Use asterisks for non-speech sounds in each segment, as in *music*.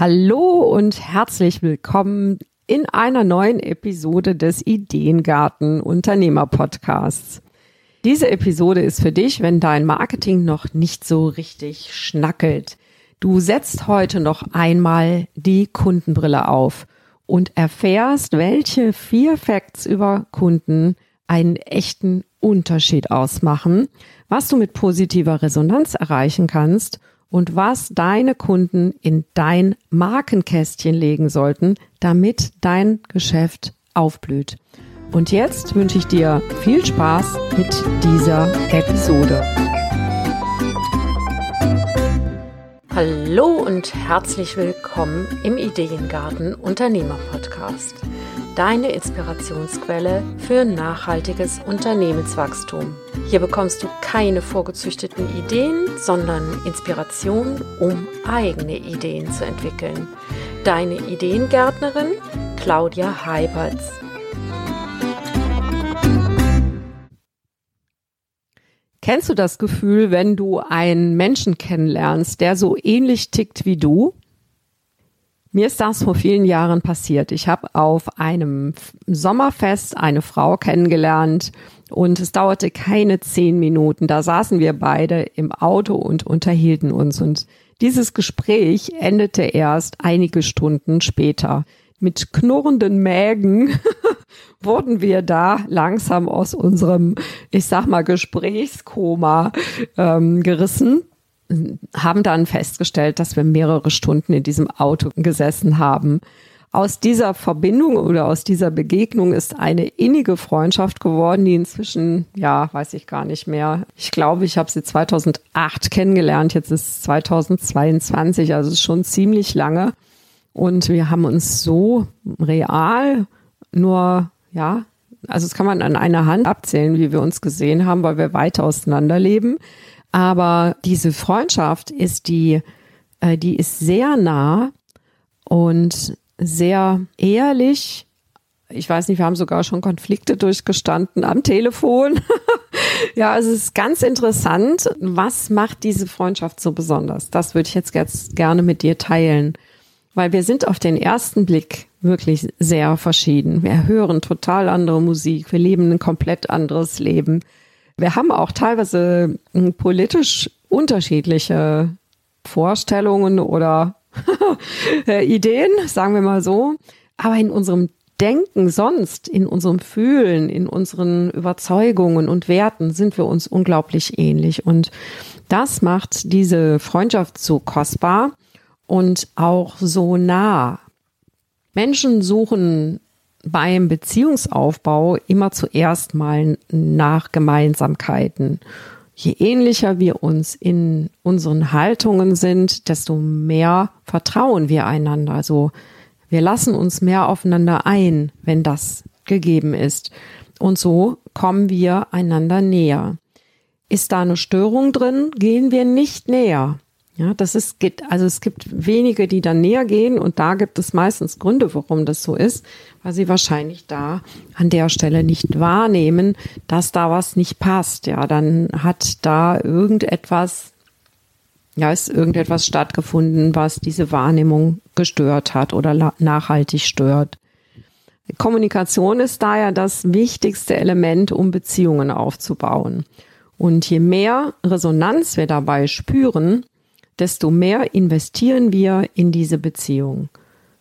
Hallo und herzlich willkommen in einer neuen Episode des Ideengarten Unternehmer Podcasts. Diese Episode ist für dich, wenn dein Marketing noch nicht so richtig schnackelt. Du setzt heute noch einmal die Kundenbrille auf und erfährst, welche vier Facts über Kunden einen echten Unterschied ausmachen, was du mit positiver Resonanz erreichen kannst und was deine Kunden in dein Markenkästchen legen sollten, damit dein Geschäft aufblüht. Und jetzt wünsche ich dir viel Spaß mit dieser Episode. Hallo und herzlich willkommen im Ideengarten Unternehmer Podcast. Deine Inspirationsquelle für nachhaltiges Unternehmenswachstum. Hier bekommst du keine vorgezüchteten Ideen, sondern Inspiration, um eigene Ideen zu entwickeln. Deine Ideengärtnerin Claudia Heiberts. Kennst du das Gefühl, wenn du einen Menschen kennenlernst, der so ähnlich tickt wie du? Mir ist das vor vielen Jahren passiert. Ich habe auf einem Sommerfest eine Frau kennengelernt und es dauerte keine zehn Minuten. Da saßen wir beide im Auto und unterhielten uns. Und dieses Gespräch endete erst einige Stunden später. Mit knurrenden Mägen *laughs* wurden wir da langsam aus unserem, ich sag mal, Gesprächskoma ähm, gerissen haben dann festgestellt, dass wir mehrere Stunden in diesem Auto gesessen haben. Aus dieser Verbindung oder aus dieser Begegnung ist eine innige Freundschaft geworden, die inzwischen, ja, weiß ich gar nicht mehr. Ich glaube, ich habe sie 2008 kennengelernt, jetzt ist 2022, also schon ziemlich lange. Und wir haben uns so real nur, ja, also das kann man an einer Hand abzählen, wie wir uns gesehen haben, weil wir weiter auseinander leben. Aber diese Freundschaft ist die, äh, die ist sehr nah und sehr ehrlich. Ich weiß nicht, wir haben sogar schon Konflikte durchgestanden am Telefon. *laughs* ja, es ist ganz interessant. Was macht diese Freundschaft so besonders? Das würde ich jetzt, jetzt gerne mit dir teilen. Weil wir sind auf den ersten Blick wirklich sehr verschieden. Wir hören total andere Musik. Wir leben ein komplett anderes Leben. Wir haben auch teilweise hm, politisch unterschiedliche Vorstellungen oder *laughs* Ideen, sagen wir mal so. Aber in unserem Denken sonst, in unserem Fühlen, in unseren Überzeugungen und Werten sind wir uns unglaublich ähnlich. Und das macht diese Freundschaft so kostbar und auch so nah. Menschen suchen beim Beziehungsaufbau immer zuerst mal nach Gemeinsamkeiten. Je ähnlicher wir uns in unseren Haltungen sind, desto mehr vertrauen wir einander. Also wir lassen uns mehr aufeinander ein, wenn das gegeben ist. Und so kommen wir einander näher. Ist da eine Störung drin, gehen wir nicht näher. Ja, das ist, also es gibt wenige, die dann näher gehen und da gibt es meistens Gründe, warum das so ist, weil sie wahrscheinlich da an der Stelle nicht wahrnehmen, dass da was nicht passt. Ja, dann hat da irgendetwas, ja, ist irgendetwas stattgefunden, was diese Wahrnehmung gestört hat oder nachhaltig stört. Kommunikation ist daher das wichtigste Element, um Beziehungen aufzubauen. Und je mehr Resonanz wir dabei spüren, desto mehr investieren wir in diese Beziehung.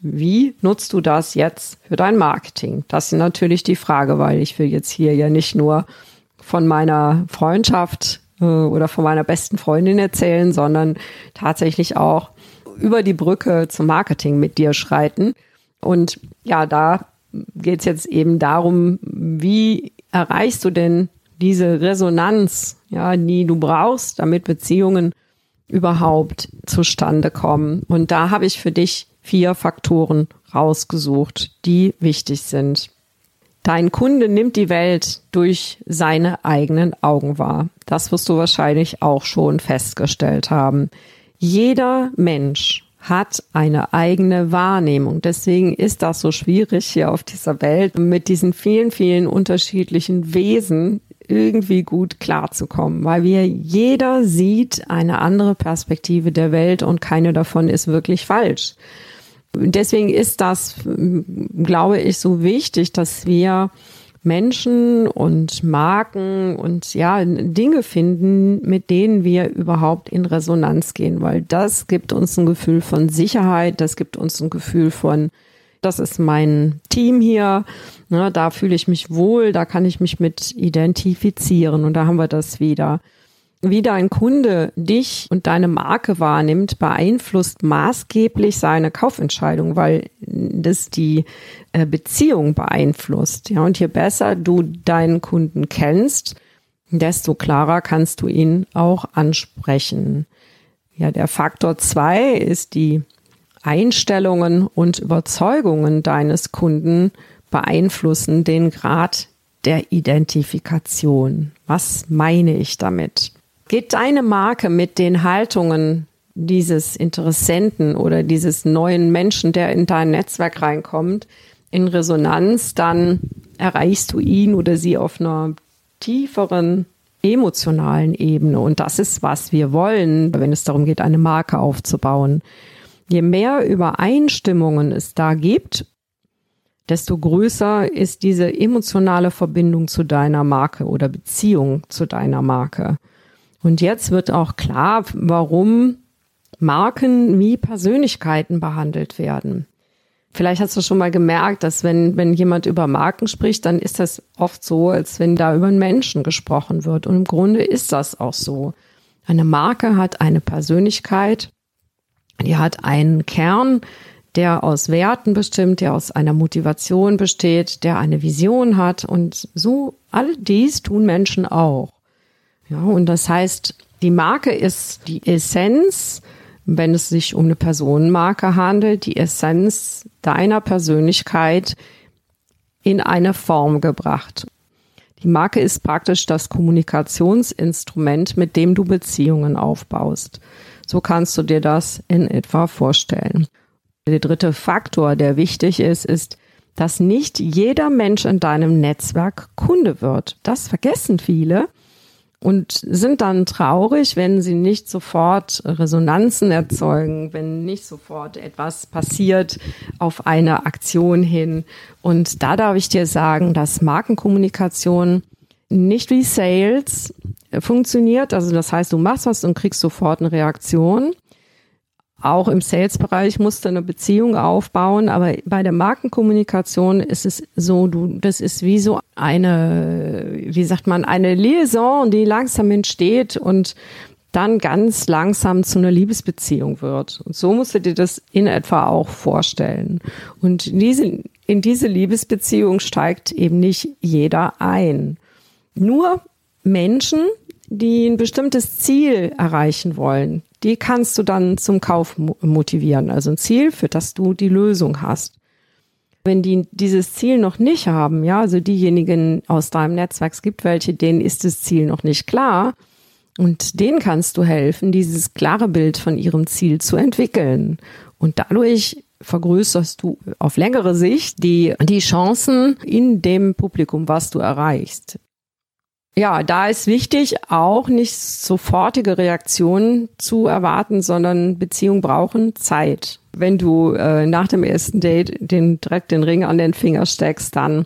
Wie nutzt du das jetzt für dein Marketing? Das ist natürlich die Frage, weil ich will jetzt hier ja nicht nur von meiner Freundschaft äh, oder von meiner besten Freundin erzählen, sondern tatsächlich auch über die Brücke zum Marketing mit dir schreiten. Und ja, da geht es jetzt eben darum, wie erreichst du denn diese Resonanz, ja, die du brauchst, damit Beziehungen überhaupt zustande kommen. Und da habe ich für dich vier Faktoren rausgesucht, die wichtig sind. Dein Kunde nimmt die Welt durch seine eigenen Augen wahr. Das wirst du wahrscheinlich auch schon festgestellt haben. Jeder Mensch hat eine eigene Wahrnehmung. Deswegen ist das so schwierig hier auf dieser Welt mit diesen vielen, vielen unterschiedlichen Wesen irgendwie gut klarzukommen, weil wir jeder sieht eine andere Perspektive der Welt und keine davon ist wirklich falsch. Deswegen ist das, glaube ich, so wichtig, dass wir Menschen und Marken und ja, Dinge finden, mit denen wir überhaupt in Resonanz gehen, weil das gibt uns ein Gefühl von Sicherheit, das gibt uns ein Gefühl von, das ist mein Team hier, ne, da fühle ich mich wohl, da kann ich mich mit identifizieren und da haben wir das wieder. Wie dein Kunde dich und deine Marke wahrnimmt, beeinflusst maßgeblich seine Kaufentscheidung, weil das die äh, Beziehung beeinflusst. Ja, und je besser du deinen Kunden kennst, desto klarer kannst du ihn auch ansprechen. Ja, der Faktor zwei ist die Einstellungen und Überzeugungen deines Kunden beeinflussen den Grad der Identifikation. Was meine ich damit? Geht deine Marke mit den Haltungen dieses Interessenten oder dieses neuen Menschen, der in dein Netzwerk reinkommt, in Resonanz, dann erreichst du ihn oder sie auf einer tieferen emotionalen Ebene. Und das ist, was wir wollen, wenn es darum geht, eine Marke aufzubauen. Je mehr Übereinstimmungen es da gibt, desto größer ist diese emotionale Verbindung zu deiner Marke oder Beziehung zu deiner Marke. Und jetzt wird auch klar, warum Marken wie Persönlichkeiten behandelt werden. Vielleicht hast du schon mal gemerkt, dass wenn, wenn jemand über Marken spricht, dann ist das oft so, als wenn da über einen Menschen gesprochen wird. Und im Grunde ist das auch so. Eine Marke hat eine Persönlichkeit, die hat einen Kern, der aus Werten bestimmt, der aus einer Motivation besteht, der eine Vision hat. Und so all dies tun Menschen auch. Ja, und das heißt, die Marke ist die Essenz, wenn es sich um eine Personenmarke handelt, die Essenz deiner Persönlichkeit in eine Form gebracht. Die Marke ist praktisch das Kommunikationsinstrument, mit dem du Beziehungen aufbaust. So kannst du dir das in etwa vorstellen. Der dritte Faktor, der wichtig ist, ist, dass nicht jeder Mensch in deinem Netzwerk Kunde wird. Das vergessen viele und sind dann traurig, wenn sie nicht sofort Resonanzen erzeugen, wenn nicht sofort etwas passiert auf eine Aktion hin. Und da darf ich dir sagen, dass Markenkommunikation nicht wie Sales funktioniert. Also das heißt, du machst was und kriegst sofort eine Reaktion, auch im Sales-Bereich musst du eine Beziehung aufbauen, aber bei der Markenkommunikation ist es so, du, das ist wie so eine, wie sagt man, eine Liaison, die langsam entsteht und dann ganz langsam zu einer Liebesbeziehung wird. Und so musst du dir das in etwa auch vorstellen. Und diese, in diese Liebesbeziehung steigt eben nicht jeder ein. Nur Menschen, die ein bestimmtes Ziel erreichen wollen, die kannst du dann zum Kauf motivieren. Also ein Ziel, für das du die Lösung hast. Wenn die dieses Ziel noch nicht haben, ja, also diejenigen aus deinem Netzwerk, es gibt welche, denen ist das Ziel noch nicht klar. Und denen kannst du helfen, dieses klare Bild von ihrem Ziel zu entwickeln. Und dadurch vergrößerst du auf längere Sicht die, die Chancen in dem Publikum, was du erreichst. Ja, da ist wichtig, auch nicht sofortige Reaktionen zu erwarten, sondern Beziehungen brauchen Zeit. Wenn du äh, nach dem ersten Date den, direkt den Ring an den Finger steckst, dann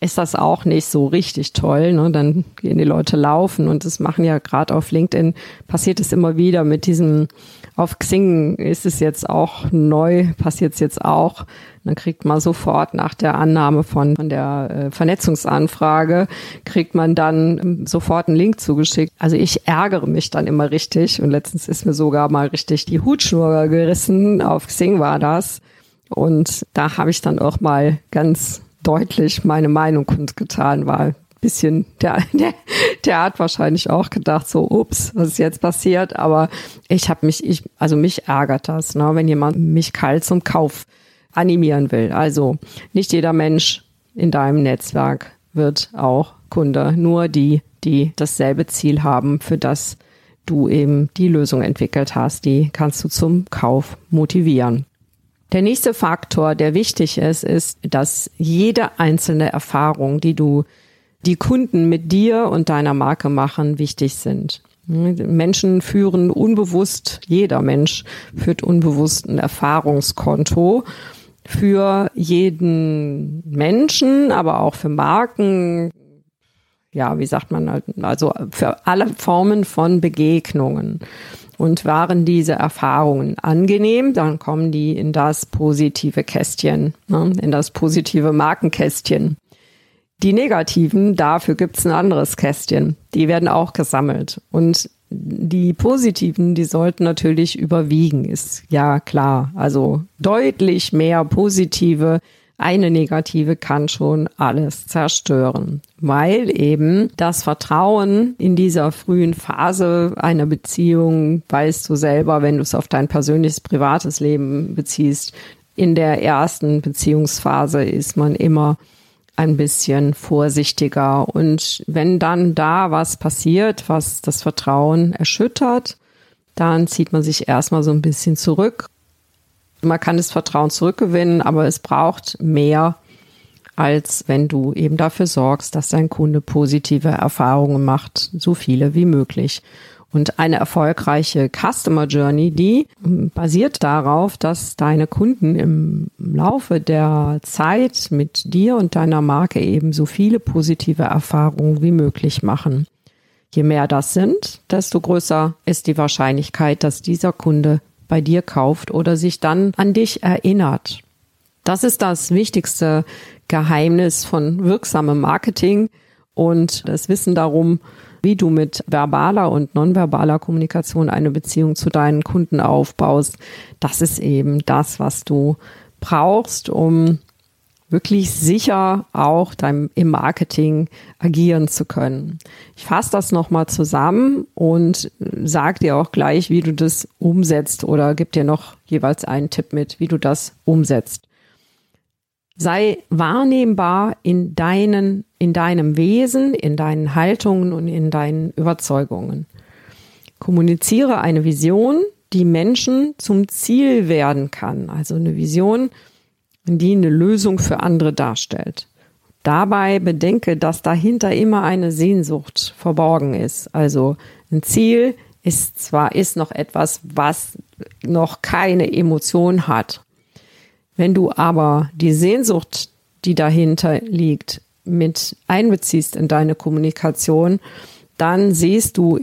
ist das auch nicht so richtig toll. Ne? Dann gehen die Leute laufen und das machen ja gerade auf LinkedIn, passiert es immer wieder mit diesem auf Xing ist es jetzt auch neu, passiert es jetzt auch. Dann kriegt man sofort nach der Annahme von, von der äh, Vernetzungsanfrage, kriegt man dann ähm, sofort einen Link zugeschickt. Also ich ärgere mich dann immer richtig und letztens ist mir sogar mal richtig die Hutschnur gerissen. Auf Xing war das. Und da habe ich dann auch mal ganz deutlich meine Meinung kundgetan, weil bisschen, der, *laughs* der, der hat wahrscheinlich auch gedacht, so, ups, was ist jetzt passiert? Aber ich habe mich, ich, also mich ärgert das, ne, wenn jemand mich kalt zum Kauf animieren will. Also nicht jeder Mensch in deinem Netzwerk wird auch Kunde, nur die, die dasselbe Ziel haben, für das du eben die Lösung entwickelt hast, die kannst du zum Kauf motivieren. Der nächste Faktor, der wichtig ist, ist, dass jede einzelne Erfahrung, die du die Kunden mit dir und deiner Marke machen, wichtig sind. Menschen führen unbewusst, jeder Mensch führt unbewusst ein Erfahrungskonto für jeden Menschen, aber auch für Marken, ja, wie sagt man, halt, also für alle Formen von Begegnungen. Und waren diese Erfahrungen angenehm, dann kommen die in das positive Kästchen, ne, in das positive Markenkästchen. Die negativen, dafür gibt's ein anderes Kästchen. Die werden auch gesammelt. Und die positiven, die sollten natürlich überwiegen, ist ja klar. Also deutlich mehr positive. Eine negative kann schon alles zerstören, weil eben das Vertrauen in dieser frühen Phase einer Beziehung, weißt du selber, wenn du es auf dein persönliches, privates Leben beziehst, in der ersten Beziehungsphase ist man immer ein bisschen vorsichtiger. Und wenn dann da was passiert, was das Vertrauen erschüttert, dann zieht man sich erstmal so ein bisschen zurück. Man kann das Vertrauen zurückgewinnen, aber es braucht mehr, als wenn du eben dafür sorgst, dass dein Kunde positive Erfahrungen macht, so viele wie möglich. Und eine erfolgreiche Customer Journey, die basiert darauf, dass deine Kunden im Laufe der Zeit mit dir und deiner Marke eben so viele positive Erfahrungen wie möglich machen. Je mehr das sind, desto größer ist die Wahrscheinlichkeit, dass dieser Kunde bei dir kauft oder sich dann an dich erinnert. Das ist das wichtigste Geheimnis von wirksamem Marketing und das Wissen darum, wie du mit verbaler und nonverbaler Kommunikation eine Beziehung zu deinen Kunden aufbaust. Das ist eben das, was du brauchst, um wirklich sicher auch dein, im Marketing agieren zu können. Ich fasse das nochmal zusammen und sag dir auch gleich, wie du das umsetzt oder gib dir noch jeweils einen Tipp mit, wie du das umsetzt. Sei wahrnehmbar in deinen, in deinem Wesen, in deinen Haltungen und in deinen Überzeugungen. Kommuniziere eine Vision, die Menschen zum Ziel werden kann. Also eine Vision, die eine Lösung für andere darstellt. Dabei bedenke, dass dahinter immer eine Sehnsucht verborgen ist. Also ein Ziel ist zwar ist noch etwas, was noch keine Emotion hat. Wenn du aber die Sehnsucht, die dahinter liegt, mit einbeziehst in deine Kommunikation, dann siehst du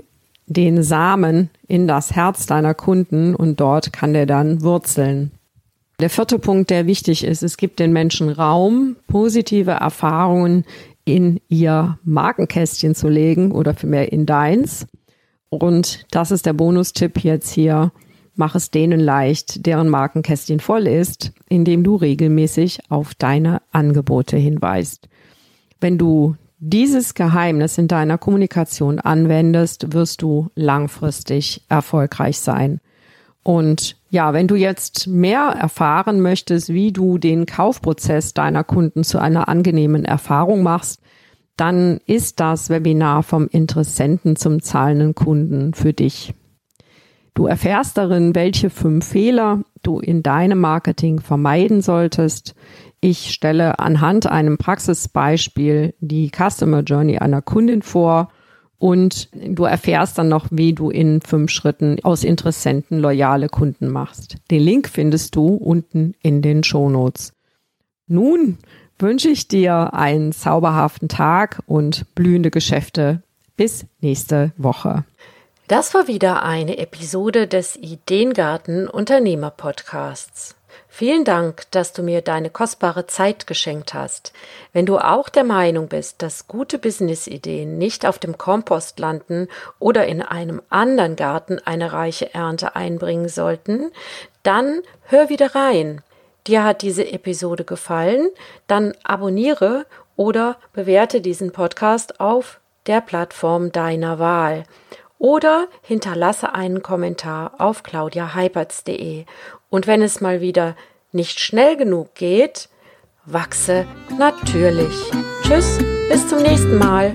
den Samen in das Herz deiner Kunden und dort kann der dann wurzeln. Der vierte Punkt, der wichtig ist, es gibt den Menschen Raum, positive Erfahrungen in ihr Markenkästchen zu legen oder vielmehr in deins. Und das ist der Bonustipp jetzt hier Mach es denen leicht, deren Markenkästchen voll ist, indem du regelmäßig auf deine Angebote hinweist. Wenn du dieses Geheimnis in deiner Kommunikation anwendest, wirst du langfristig erfolgreich sein. Und ja, wenn du jetzt mehr erfahren möchtest, wie du den Kaufprozess deiner Kunden zu einer angenehmen Erfahrung machst, dann ist das Webinar vom Interessenten zum zahlenden Kunden für dich. Du erfährst darin, welche fünf Fehler du in deinem Marketing vermeiden solltest. Ich stelle anhand einem Praxisbeispiel die Customer Journey einer Kundin vor und du erfährst dann noch, wie du in fünf Schritten aus Interessenten loyale Kunden machst. Den Link findest du unten in den Shownotes. Nun wünsche ich dir einen zauberhaften Tag und blühende Geschäfte. Bis nächste Woche. Das war wieder eine Episode des Ideengarten Unternehmer Podcasts. Vielen Dank, dass du mir deine kostbare Zeit geschenkt hast. Wenn du auch der Meinung bist, dass gute Businessideen nicht auf dem Kompost landen oder in einem anderen Garten eine reiche Ernte einbringen sollten, dann hör wieder rein. Dir hat diese Episode gefallen, dann abonniere oder bewerte diesen Podcast auf der Plattform deiner Wahl oder hinterlasse einen Kommentar auf claudiaheipertz.de. Und wenn es mal wieder nicht schnell genug geht, wachse natürlich. Tschüss, bis zum nächsten Mal.